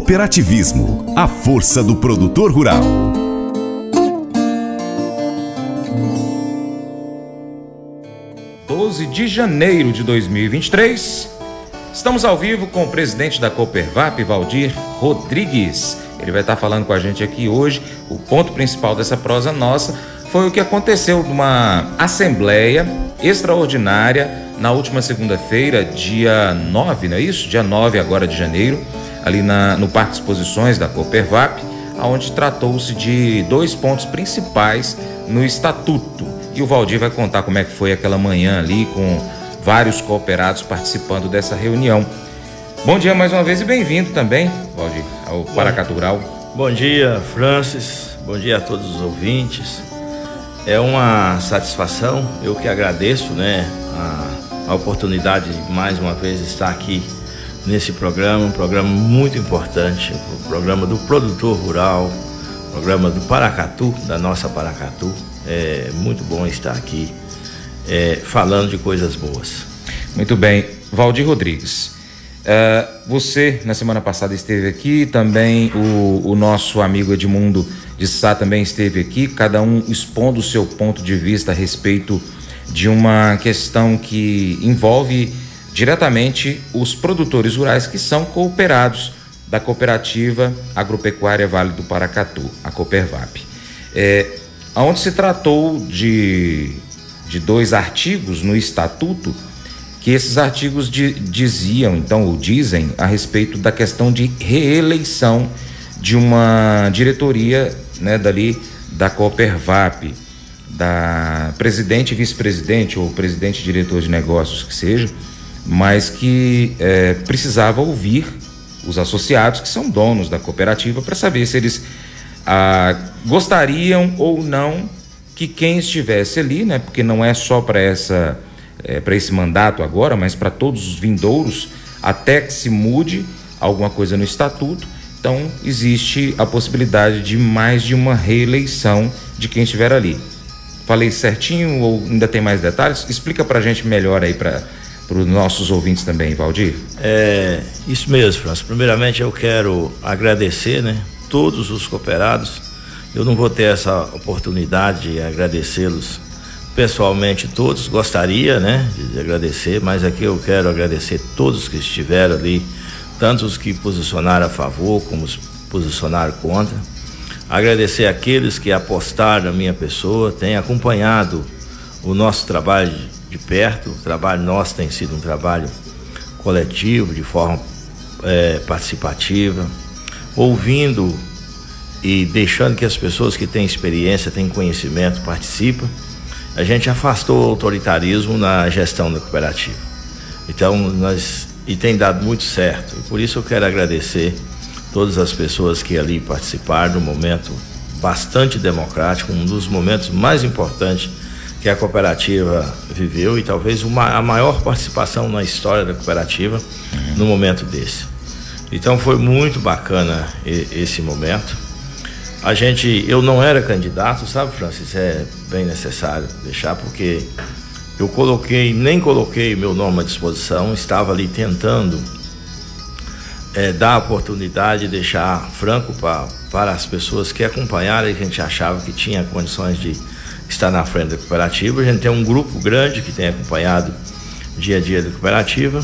Cooperativismo, a força do produtor rural. Doze de janeiro de 2023. Estamos ao vivo com o presidente da Coopervap, Valdir Rodrigues. Ele vai estar falando com a gente aqui hoje. O ponto principal dessa prosa nossa foi o que aconteceu numa assembleia extraordinária na última segunda-feira, dia 9, não é isso? Dia 9 agora de janeiro, ali na, no Parque de Exposições da Coopervap, onde tratou-se de dois pontos principais no estatuto. E o Valdir vai contar como é que foi aquela manhã ali com vários cooperados participando dessa reunião. Bom dia mais uma vez e bem-vindo também, Valdir, ao Paracatu Rural. Bom dia, Francis. Bom dia a todos os ouvintes. É uma satisfação, eu que agradeço, né, a, a oportunidade de mais uma vez estar aqui nesse programa, um programa muito importante, o programa do produtor rural, programa do Paracatu, da nossa Paracatu. É muito bom estar aqui é, falando de coisas boas. Muito bem. Valdir Rodrigues, uh, você na semana passada esteve aqui, também o, o nosso amigo Edmundo de Sá também esteve aqui, cada um expondo o seu ponto de vista a respeito de uma questão que envolve diretamente os produtores rurais que são cooperados da cooperativa agropecuária Vale do Paracatu, a Coopervap. É, onde se tratou de, de dois artigos no estatuto que esses artigos de, diziam, então, ou dizem, a respeito da questão de reeleição de uma diretoria né, dali da Coopervap, da presidente vice-presidente, ou presidente diretor de negócios que seja, mas que é, precisava ouvir os associados que são donos da cooperativa para saber se eles ah, gostariam ou não que quem estivesse ali, né, porque não é só para essa é, para esse mandato agora, mas para todos os vindouros, até que se mude alguma coisa no estatuto. Então existe a possibilidade de mais de uma reeleição de quem estiver ali. Falei certinho ou ainda tem mais detalhes? Explica para a gente melhor aí para para os nossos ouvintes também, Valdir? É, isso mesmo, França. Primeiramente eu quero agradecer, né, todos os cooperados. Eu não vou ter essa oportunidade de agradecê-los pessoalmente todos, gostaria, né, de agradecer, mas aqui eu quero agradecer todos que estiveram ali, tanto os que posicionaram a favor como os que posicionaram contra. Agradecer aqueles que apostaram na minha pessoa, têm acompanhado o nosso trabalho de perto. O trabalho nosso tem sido um trabalho coletivo, de forma é, participativa, ouvindo e deixando que as pessoas que têm experiência, têm conhecimento, participem. A gente afastou o autoritarismo na gestão da cooperativa. Então, nós e tem dado muito certo. Por isso eu quero agradecer todas as pessoas que ali participaram do momento bastante democrático, um dos momentos mais importantes que a cooperativa viveu e talvez uma, a maior participação na história da cooperativa uhum. no momento desse. Então foi muito bacana esse momento. A gente, eu não era candidato, sabe, Francis? É bem necessário deixar porque eu coloquei, nem coloquei meu nome à disposição, estava ali tentando é, dar a oportunidade, deixar franco pra, para as pessoas que acompanharam e que a gente achava que tinha condições de está na frente da cooperativa. A gente tem um grupo grande que tem acompanhado dia a dia da cooperativa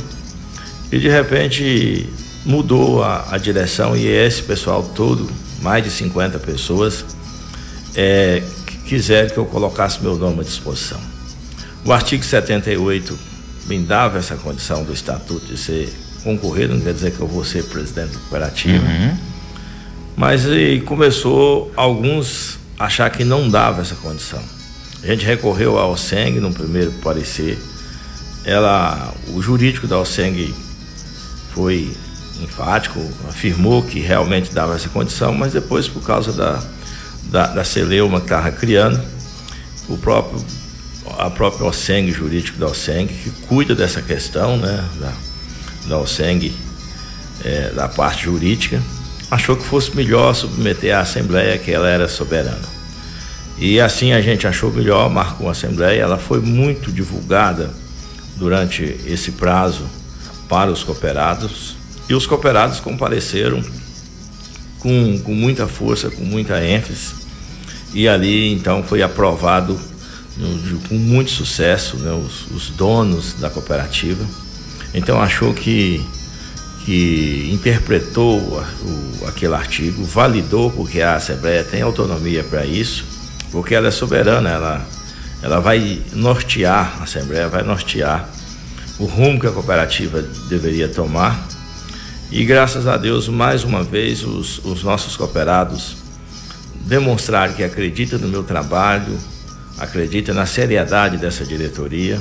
e de repente mudou a, a direção e esse pessoal todo, mais de 50 pessoas, é, quiseram que eu colocasse meu nome à disposição. O artigo 78 me dava essa condição do estatuto de ser concorrido, não quer dizer que eu vou ser presidente da cooperativa. Uhum. Mas e começou alguns achar que não dava essa condição. A gente recorreu ao SENG no primeiro parecer. Ela, o jurídico da OSENG foi enfático, afirmou que realmente dava essa condição, mas depois, por causa da, da, da celeuma que estava criando, o próprio, a própria OSENG, jurídico da OSENG, que cuida dessa questão, né, da, da OSENG, é, da parte jurídica, achou que fosse melhor submeter à Assembleia, que ela era soberana. E assim a gente achou melhor, marcou uma assembleia, ela foi muito divulgada durante esse prazo para os cooperados e os cooperados compareceram com, com muita força, com muita ênfase. E ali então foi aprovado com muito sucesso né, os, os, donos da cooperativa. Então achou que, que interpretou o, aquele artigo, validou, porque a Assembleia tem autonomia para isso, porque ela é soberana, ela, ela vai nortear, a Assembleia vai nortear o rumo que a cooperativa deveria tomar. E graças a Deus, mais uma vez, os, os nossos cooperados demonstraram que acreditam no meu trabalho, acredita na seriedade dessa diretoria,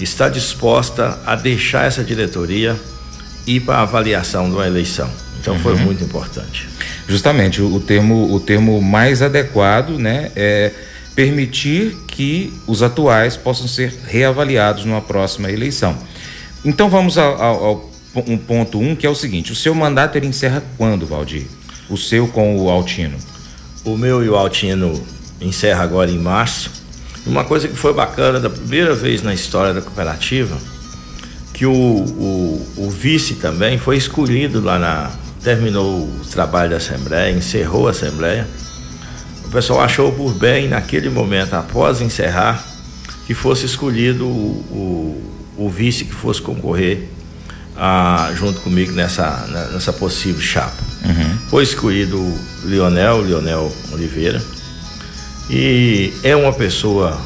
está disposta a deixar essa diretoria ir para a avaliação de uma eleição. Então uhum. foi muito importante. Justamente, o termo, o termo mais adequado né, é permitir que os atuais possam ser reavaliados numa próxima eleição. Então vamos ao, ao, ao um ponto um, que é o seguinte: o seu mandato ele encerra quando, Valdir? O seu com o Altino? O meu e o Altino encerra agora em março. Uma coisa que foi bacana, da primeira vez na história da cooperativa, que o, o, o vice também foi escolhido lá na. Terminou o trabalho da Assembleia, encerrou a Assembleia. O pessoal achou por bem, naquele momento, após encerrar, que fosse escolhido o, o, o vice que fosse concorrer a, junto comigo nessa, nessa possível chapa. Uhum. Foi escolhido o Lionel, Lionel Oliveira e é uma pessoa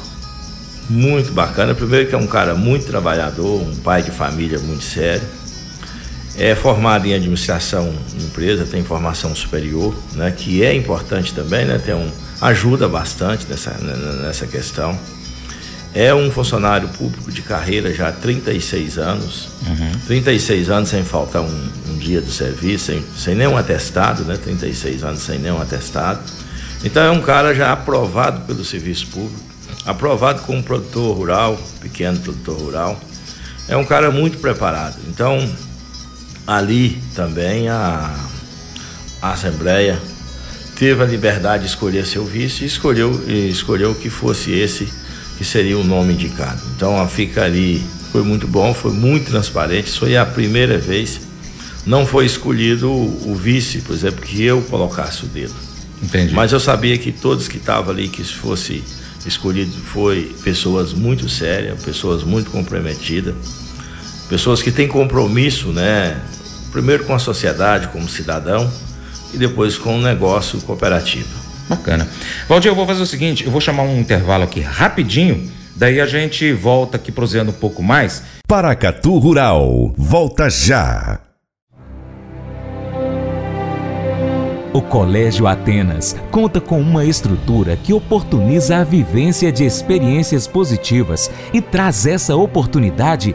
muito bacana. Primeiro que é um cara muito trabalhador, um pai de família muito sério. É formado em administração de empresa, tem formação superior, né, que é importante também, né, tem um, ajuda bastante nessa, nessa questão. É um funcionário público de carreira já há 36 anos. Uhum. 36 anos sem faltar um, um dia do serviço, sem, sem nenhum atestado, né? 36 anos sem nenhum atestado. Então é um cara já aprovado pelo serviço público, aprovado como produtor rural, pequeno produtor rural. É um cara muito preparado. Então, ali também a, a Assembleia teve a liberdade de escolher seu vice e escolheu, e escolheu que fosse esse que seria o nome indicado. Então fica ali, foi muito bom, foi muito transparente, foi a primeira vez. Não foi escolhido o, o vice, por exemplo, que eu colocasse o dedo. Entendi. Mas eu sabia que todos que estavam ali, que fosse escolhido, foi pessoas muito sérias, pessoas muito comprometidas, pessoas que têm compromisso, né? Primeiro com a sociedade, como cidadão, e depois com o negócio cooperativo. Bacana. Valdir, eu vou fazer o seguinte, eu vou chamar um intervalo aqui rapidinho, daí a gente volta aqui prosseando um pouco mais. Paracatu Rural, volta já. O Colégio Atenas conta com uma estrutura que oportuniza a vivência de experiências positivas e traz essa oportunidade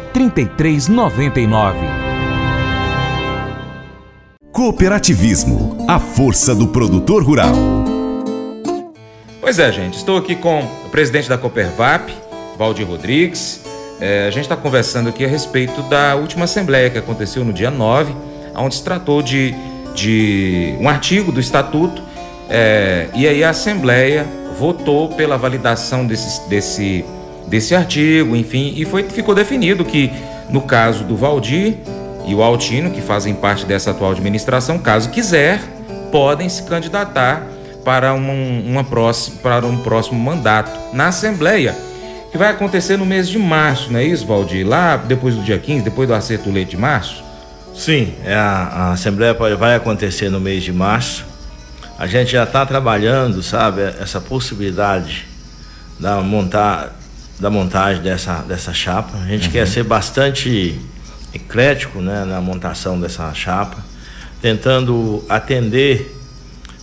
3399. Cooperativismo. A força do produtor rural. Pois é, gente. Estou aqui com o presidente da Coopervap, Valdir Rodrigues. É, a gente está conversando aqui a respeito da última assembleia que aconteceu no dia 9, onde se tratou de, de um artigo do Estatuto é, e aí a Assembleia votou pela validação desse, desse, desse artigo, enfim, e foi, ficou definido que, no caso do Valdir e o Altino, que fazem parte dessa atual administração, caso quiser, podem se candidatar para, um, uma próxima, para um próximo mandato na Assembleia, que vai acontecer no mês de março, não é isso, Valdir? Lá depois do dia 15, depois do acerto do leite de março? Sim, é a, a Assembleia vai acontecer no mês de março a gente já está trabalhando, sabe, essa possibilidade da, montar, da montagem dessa, dessa chapa. A gente uhum. quer ser bastante eclético né, na montação dessa chapa, tentando atender,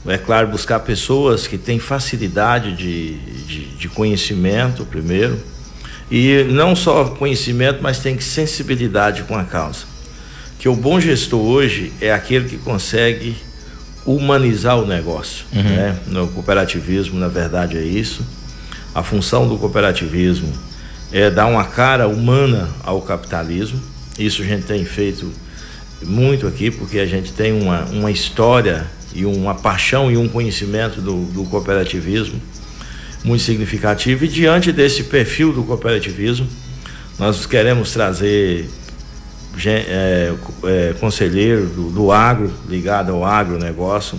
é claro, buscar pessoas que têm facilidade de, de, de conhecimento, primeiro, e não só conhecimento, mas tem sensibilidade com a causa. Que o bom gestor hoje é aquele que consegue humanizar o negócio. Uhum. Né? No cooperativismo, na verdade, é isso. A função do cooperativismo é dar uma cara humana ao capitalismo. Isso a gente tem feito muito aqui, porque a gente tem uma, uma história e uma paixão e um conhecimento do, do cooperativismo muito significativo. E diante desse perfil do cooperativismo, nós queremos trazer é, é, conselheiro do, do, agro, ligado ao agronegócio.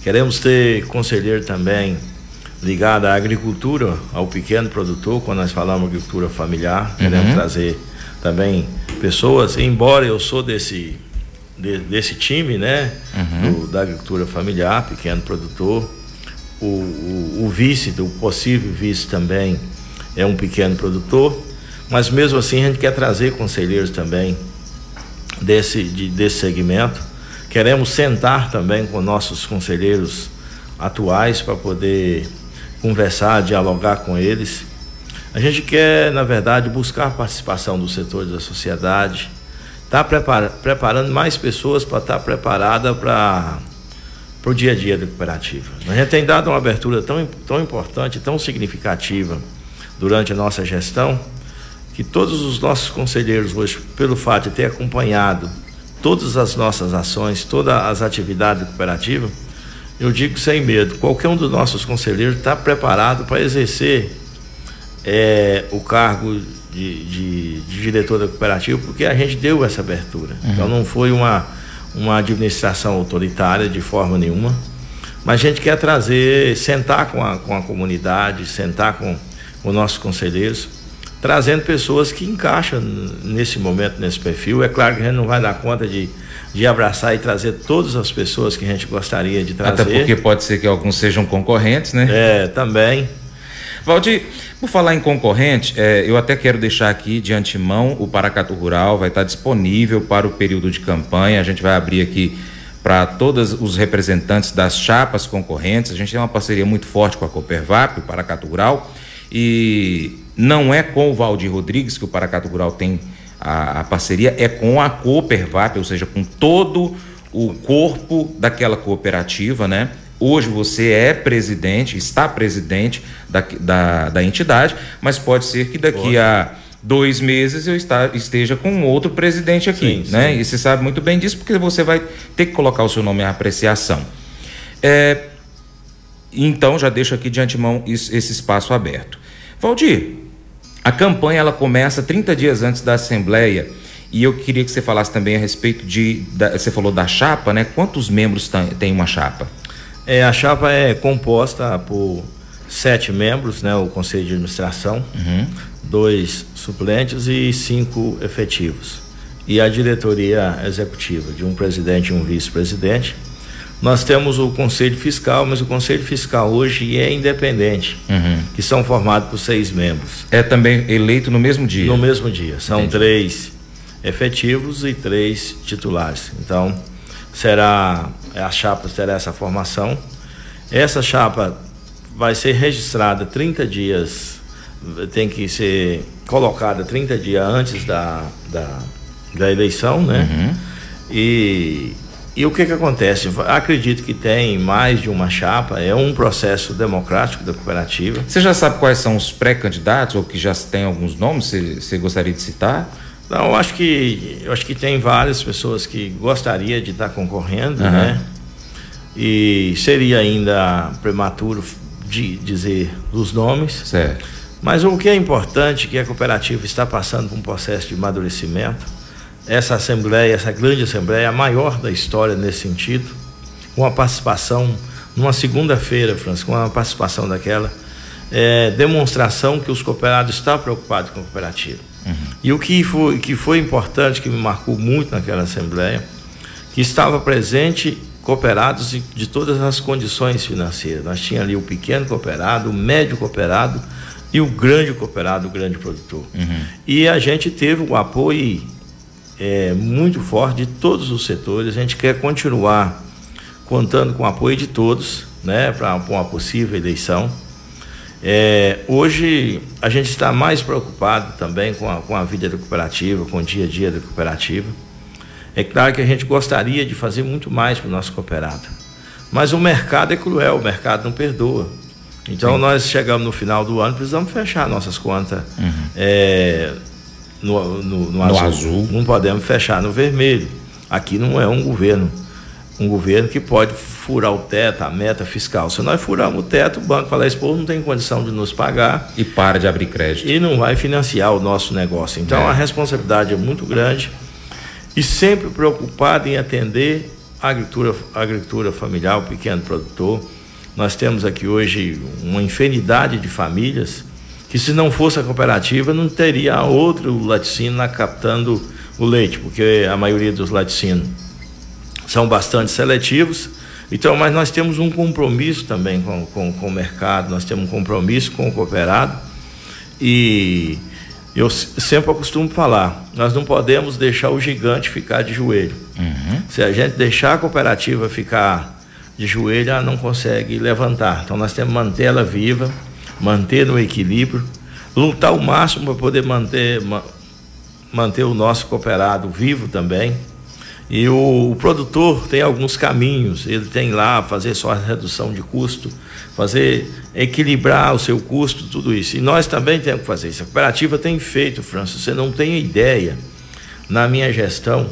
Queremos ter conselheiro também ligado à agricultura, ao pequeno produtor, quando nós falamos agricultura familiar. Queremos uhum. trazer também pessoas, embora eu sou desse, de, desse time, né? Uhum. Do, da agricultura familiar, pequeno produtor. O, o, o vice, o possível vice também é um pequeno produtor. Mas mesmo assim a gente quer trazer conselheiros também desse, de, desse segmento. Queremos sentar também com nossos conselheiros atuais para poder conversar, dialogar com eles. A gente quer, na verdade, buscar a participação dos setores da sociedade, estar tá prepara preparando mais pessoas para estar tá preparada para o dia a dia da cooperativa. A gente tem dado uma abertura tão, tão importante, tão significativa durante a nossa gestão, que todos os nossos conselheiros hoje, pelo fato de ter acompanhado todas as nossas ações, todas as atividades cooperativas, eu digo sem medo, qualquer um dos nossos conselheiros está preparado para exercer é, o cargo de, de, de, diretor da cooperativa, porque a gente deu essa abertura. Uhum. Então não foi uma, uma administração autoritária de forma nenhuma, mas a gente quer trazer, sentar com a, com a comunidade, sentar com, com os nossos conselheiros, trazendo pessoas que encaixam nesse momento, nesse perfil. É claro que a gente não vai dar conta de, de abraçar e trazer todas as pessoas que a gente gostaria de trazer. Até porque pode ser que alguns sejam concorrentes, né? É, também. Valdir, por falar em concorrente, é, eu até quero deixar aqui de antemão o Paracatu Rural vai estar disponível para o período de campanha. A gente vai abrir aqui para todos os representantes das chapas concorrentes. A gente tem uma parceria muito forte com a Coopervap, o Paracatu Rural, e não é com o Valdir Rodrigues que o Paracato Rural tem a, a parceria, é com a Coopervap, ou seja, com todo o corpo daquela cooperativa, né? Hoje você é presidente, está presidente da, da, da entidade, mas pode ser que daqui Pode. a dois meses eu está, esteja com outro presidente aqui, sim, né? Sim. E você sabe muito bem disso, porque você vai ter que colocar o seu nome em apreciação. É, então, já deixo aqui de antemão esse espaço aberto. Valdir, a campanha ela começa 30 dias antes da Assembleia e eu queria que você falasse também a respeito de. Da, você falou da chapa, né? Quantos membros tem uma chapa? É, a chapa é composta por sete membros, né? O Conselho de Administração, uhum. dois suplentes e cinco efetivos. E a diretoria executiva, de um presidente e um vice-presidente. Nós temos o Conselho Fiscal, mas o Conselho Fiscal hoje é independente, uhum. que são formados por seis membros. É também eleito no mesmo dia? No mesmo dia. São Entendi. três efetivos e três titulares. Então, será a chapa terá essa formação. Essa chapa vai ser registrada 30 dias, tem que ser colocada 30 dias antes da, da, da eleição, né? Uhum. E e o que que acontece? Acredito que tem mais de uma chapa, é um processo democrático da cooperativa. Você já sabe quais são os pré-candidatos ou que já tem alguns nomes? Você, você gostaria de citar? Não, eu acho que eu acho que tem várias pessoas que gostaria de estar concorrendo, uhum. né? E seria ainda prematuro de dizer os nomes. Certo. Mas o que é importante é que a cooperativa está passando por um processo de amadurecimento essa assembleia, essa grande assembleia, a maior da história nesse sentido, com a participação, numa segunda-feira, Francisco, com a participação daquela, é, demonstração que os cooperados estão preocupados com a cooperativa. Uhum. E o que foi, que foi importante, que me marcou muito naquela assembleia, que estava presente cooperados de, de todas as condições financeiras. Nós tínhamos ali o pequeno cooperado, o médio cooperado e o grande cooperado, o grande produtor. Uhum. E a gente teve o apoio é, muito forte de todos os setores. A gente quer continuar contando com o apoio de todos, né, para uma possível eleição. É, hoje a gente está mais preocupado também com a, com a vida da cooperativa, com o dia a dia da cooperativa. É claro que a gente gostaria de fazer muito mais para o nosso cooperado. Mas o mercado é cruel, o mercado não perdoa. Então Sim. nós chegamos no final do ano, precisamos fechar nossas contas uhum. é, no, no, no, no azul. azul. Não podemos fechar no vermelho. Aqui não é um governo, um governo que pode furar o teto, a meta fiscal. Se nós furarmos o teto, o banco fala, esse povo não tem condição de nos pagar. E para de abrir crédito. E não vai financiar o nosso negócio. Então é. a responsabilidade é muito grande e sempre preocupado em atender a agricultura, a agricultura familiar, o pequeno produtor nós temos aqui hoje uma infinidade de famílias que, se não fosse a cooperativa, não teria outro laticínio captando o leite, porque a maioria dos laticínios são bastante seletivos. Então, mas nós temos um compromisso também com, com, com o mercado, nós temos um compromisso com o cooperado e eu sempre costumo falar, nós não podemos deixar o gigante ficar de joelho. Uhum. Se a gente deixar a cooperativa ficar de joelho, ela não consegue levantar. Então nós temos que manter ela viva, manter no equilíbrio, lutar o máximo para poder manter, manter o nosso cooperado vivo também. E o, o, produtor tem alguns caminhos, ele tem lá fazer só a redução de custo, fazer equilibrar o seu custo, tudo isso. E nós também temos que fazer isso. A cooperativa tem feito, França, você não tem ideia, na minha gestão,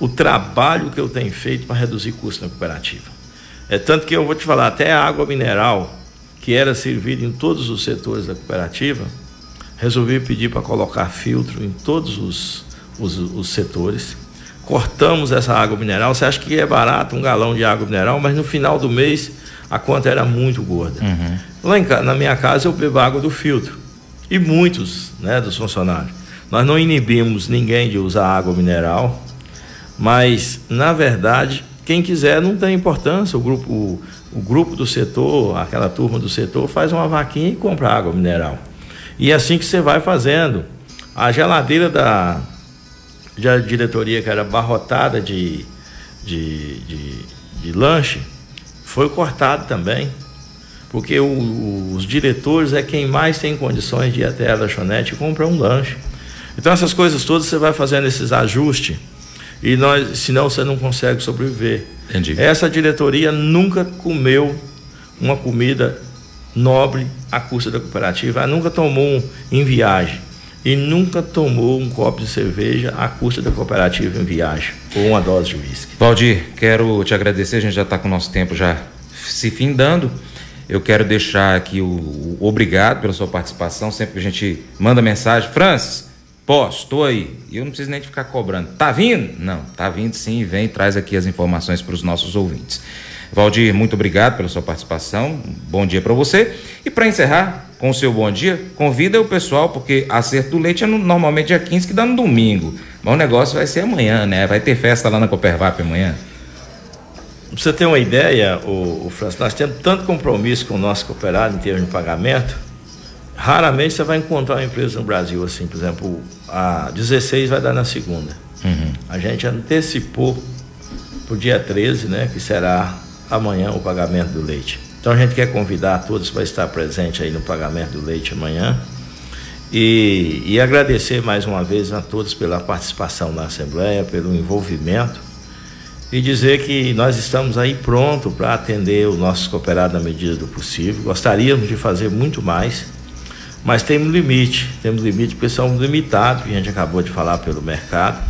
o trabalho que eu tenho feito para reduzir custo na cooperativa. É tanto que eu vou te falar, até a água mineral, que era servida em todos os setores da cooperativa, resolvi pedir para colocar filtro em todos os, os, os, setores. Cortamos essa água mineral. Você acha que é barato um galão de água mineral, mas no final do mês a conta era muito gorda. Uhum. Lá em, na minha casa eu bebo água do filtro. E muitos né, dos funcionários. Nós não inibimos ninguém de usar água mineral, mas, na verdade, quem quiser não tem importância, o grupo, o, o grupo do setor, aquela turma do setor, faz uma vaquinha e compra água mineral. E é assim que você vai fazendo. A geladeira da, da diretoria, que era barrotada de, de, de, de lanche, foi cortada também. Porque o, os diretores é quem mais tem condições de ir até a lanchonete e comprar um lanche. Então, essas coisas todas você vai fazendo esses ajustes e nós, senão você não consegue sobreviver. Entendi. Essa diretoria nunca comeu uma comida nobre à custa da cooperativa, ela nunca tomou um, em viagem e nunca tomou um copo de cerveja à custa da cooperativa em viagem ou uma dose de uísque. Valdir, quero te agradecer, a gente já está com o nosso tempo já se findando. Eu quero deixar aqui o, o obrigado pela sua participação. Sempre que a gente manda mensagem, Francis, Posso, estou aí. E eu não preciso nem de ficar cobrando. Tá vindo? Não, tá vindo sim. Vem, traz aqui as informações para os nossos ouvintes. Valdir, muito obrigado pela sua participação. Bom dia para você. E para encerrar com o seu bom dia, convida o pessoal, porque acerto do leite é no, normalmente dia 15 que dá no domingo. Mas o negócio vai ser amanhã, né? Vai ter festa lá na Copervap amanhã. Pra você ter uma ideia, o, o Francisco, nós temos tanto compromisso com o nosso cooperado em termos de pagamento Raramente você vai encontrar uma empresa no Brasil assim, por exemplo, a 16 vai dar na segunda. Uhum. A gente antecipou para o dia 13, né, que será amanhã o pagamento do leite. Então a gente quer convidar todos para estar presente aí no pagamento do leite amanhã. E, e agradecer mais uma vez a todos pela participação na Assembleia, pelo envolvimento e dizer que nós estamos aí pronto para atender os nossos cooperados na medida do possível. Gostaríamos de fazer muito mais mas tem um limite, temos limite porque são limitados, que a gente acabou de falar pelo mercado.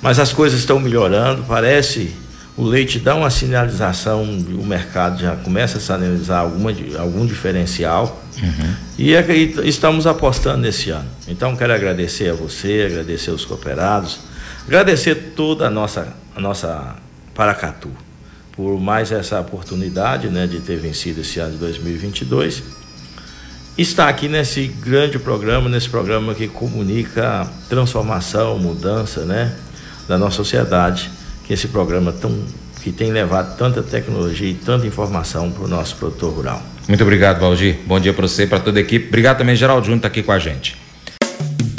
Mas as coisas estão melhorando, parece o leite dá uma sinalização, o mercado já começa a sinalizar alguma, algum diferencial uhum. e, é e estamos apostando nesse ano. Então quero agradecer a você, agradecer os cooperados, agradecer toda a nossa, a nossa Paracatu por mais essa oportunidade né, de ter vencido esse ano de 2022 está aqui nesse grande programa, nesse programa que comunica transformação, mudança, né, da nossa sociedade, que esse programa tão que tem levado tanta tecnologia e tanta informação para o nosso produtor rural. Muito obrigado, Valdir. Bom dia para você, para toda a equipe. Obrigado também, Geraldo Júnior, está aqui com a gente.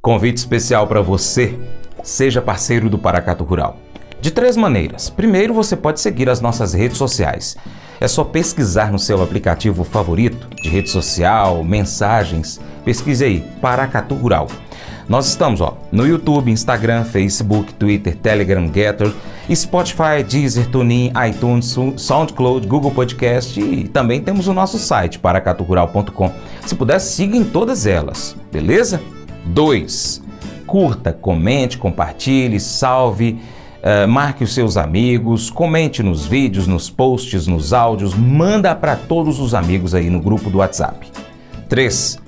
Convite especial para você. Seja parceiro do Paracato Rural. De três maneiras. Primeiro, você pode seguir as nossas redes sociais. É só pesquisar no seu aplicativo favorito de rede social, mensagens. Pesquise aí, Paracatu Rural. Nós estamos ó, no YouTube, Instagram, Facebook, Twitter, Telegram, Getter, Spotify, Deezer, TuneIn, iTunes, SoundCloud, Google Podcast e também temos o nosso site, paracaturural.com. Se puder, siga em todas elas, beleza? 2. Curta, comente, compartilhe, salve, uh, marque os seus amigos, comente nos vídeos, nos posts, nos áudios, manda para todos os amigos aí no grupo do WhatsApp. 3.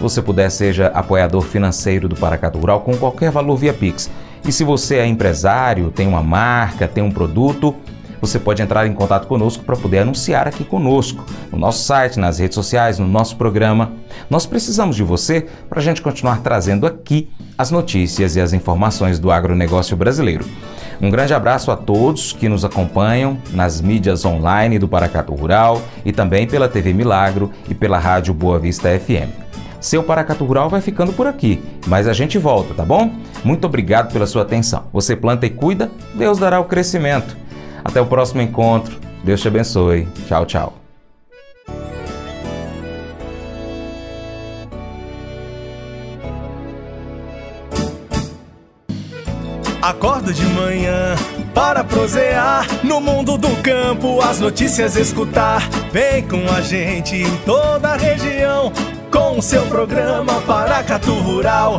Se você puder, seja apoiador financeiro do Paracatu Rural com qualquer valor via Pix. E se você é empresário, tem uma marca, tem um produto, você pode entrar em contato conosco para poder anunciar aqui conosco, no nosso site, nas redes sociais, no nosso programa. Nós precisamos de você para a gente continuar trazendo aqui as notícias e as informações do agronegócio brasileiro. Um grande abraço a todos que nos acompanham nas mídias online do Paracato Rural e também pela TV Milagro e pela Rádio Boa Vista FM. Seu Paracato Rural vai ficando por aqui, mas a gente volta, tá bom? Muito obrigado pela sua atenção. Você planta e cuida, Deus dará o crescimento. Até o próximo encontro. Deus te abençoe. Tchau, tchau. Acordo de manhã para prosear no mundo do campo, as notícias escutar. Vem com a gente em toda a região com o seu programa Paracatu Rural.